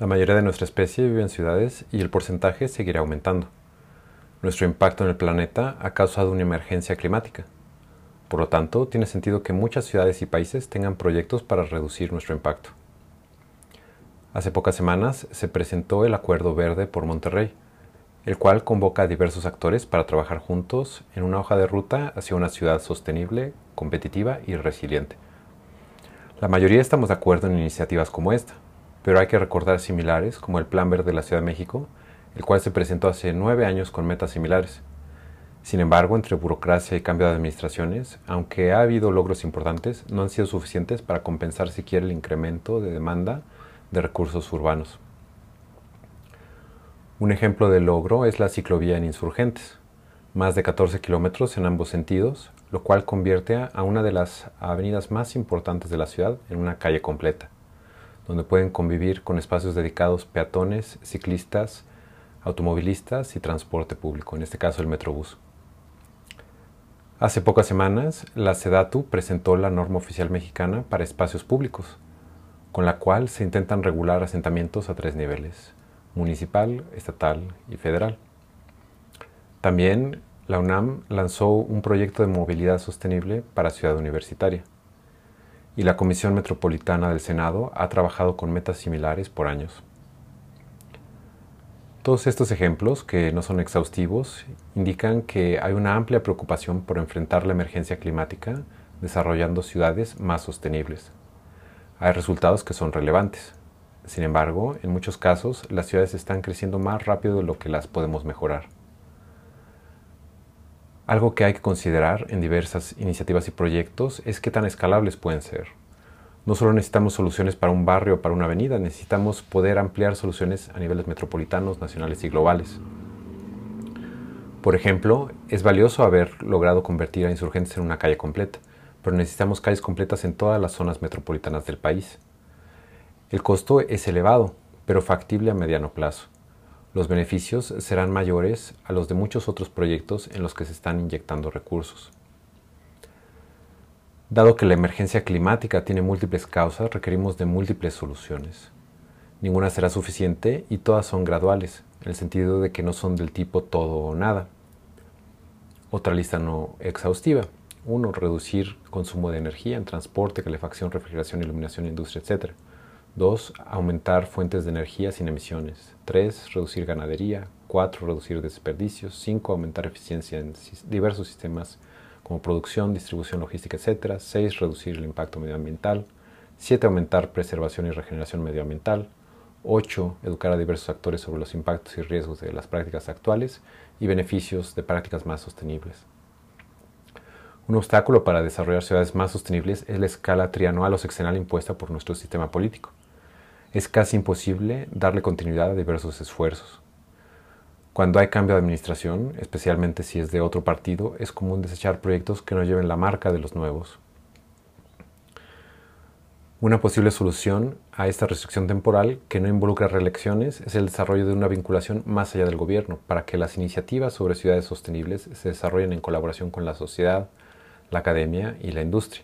La mayoría de nuestra especie vive en ciudades y el porcentaje seguirá aumentando. Nuestro impacto en el planeta ha causado una emergencia climática. Por lo tanto, tiene sentido que muchas ciudades y países tengan proyectos para reducir nuestro impacto. Hace pocas semanas se presentó el Acuerdo Verde por Monterrey, el cual convoca a diversos actores para trabajar juntos en una hoja de ruta hacia una ciudad sostenible, competitiva y resiliente. La mayoría estamos de acuerdo en iniciativas como esta, pero hay que recordar similares como el Plan Verde de la Ciudad de México, el cual se presentó hace nueve años con metas similares. Sin embargo, entre burocracia y cambio de administraciones, aunque ha habido logros importantes, no han sido suficientes para compensar siquiera el incremento de demanda de recursos urbanos. Un ejemplo de logro es la ciclovía en Insurgentes, más de 14 kilómetros en ambos sentidos, lo cual convierte a una de las avenidas más importantes de la ciudad en una calle completa donde pueden convivir con espacios dedicados peatones, ciclistas, automovilistas y transporte público, en este caso el Metrobús. Hace pocas semanas, la SEDATU presentó la norma oficial mexicana para espacios públicos, con la cual se intentan regular asentamientos a tres niveles, municipal, estatal y federal. También la UNAM lanzó un proyecto de movilidad sostenible para Ciudad Universitaria y la Comisión Metropolitana del Senado ha trabajado con metas similares por años. Todos estos ejemplos, que no son exhaustivos, indican que hay una amplia preocupación por enfrentar la emergencia climática desarrollando ciudades más sostenibles. Hay resultados que son relevantes. Sin embargo, en muchos casos, las ciudades están creciendo más rápido de lo que las podemos mejorar. Algo que hay que considerar en diversas iniciativas y proyectos es qué tan escalables pueden ser. No solo necesitamos soluciones para un barrio o para una avenida, necesitamos poder ampliar soluciones a niveles metropolitanos, nacionales y globales. Por ejemplo, es valioso haber logrado convertir a insurgentes en una calle completa, pero necesitamos calles completas en todas las zonas metropolitanas del país. El costo es elevado, pero factible a mediano plazo. Los beneficios serán mayores a los de muchos otros proyectos en los que se están inyectando recursos. Dado que la emergencia climática tiene múltiples causas, requerimos de múltiples soluciones. Ninguna será suficiente y todas son graduales, en el sentido de que no son del tipo todo o nada. Otra lista no exhaustiva. 1. Reducir consumo de energía en transporte, calefacción, refrigeración, iluminación, industria, etc. 2. Aumentar fuentes de energía sin emisiones. 3. Reducir ganadería. 4. Reducir desperdicios. 5. Aumentar eficiencia en diversos sistemas como producción, distribución, logística, etc. 6. Reducir el impacto medioambiental. 7. Aumentar preservación y regeneración medioambiental. 8. Educar a diversos actores sobre los impactos y riesgos de las prácticas actuales y beneficios de prácticas más sostenibles. Un obstáculo para desarrollar ciudades más sostenibles es la escala trianual o sexenal impuesta por nuestro sistema político es casi imposible darle continuidad a diversos esfuerzos. Cuando hay cambio de administración, especialmente si es de otro partido, es común desechar proyectos que no lleven la marca de los nuevos. Una posible solución a esta restricción temporal que no involucra reelecciones es el desarrollo de una vinculación más allá del gobierno para que las iniciativas sobre ciudades sostenibles se desarrollen en colaboración con la sociedad, la academia y la industria.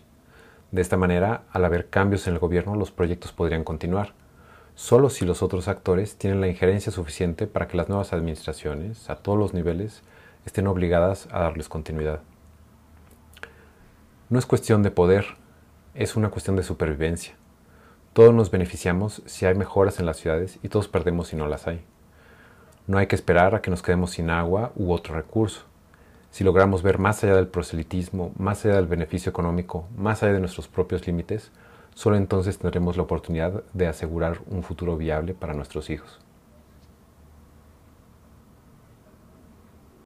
De esta manera, al haber cambios en el gobierno, los proyectos podrían continuar solo si los otros actores tienen la injerencia suficiente para que las nuevas administraciones, a todos los niveles, estén obligadas a darles continuidad. No es cuestión de poder, es una cuestión de supervivencia. Todos nos beneficiamos si hay mejoras en las ciudades y todos perdemos si no las hay. No hay que esperar a que nos quedemos sin agua u otro recurso. Si logramos ver más allá del proselitismo, más allá del beneficio económico, más allá de nuestros propios límites, Solo entonces tendremos la oportunidad de asegurar un futuro viable para nuestros hijos.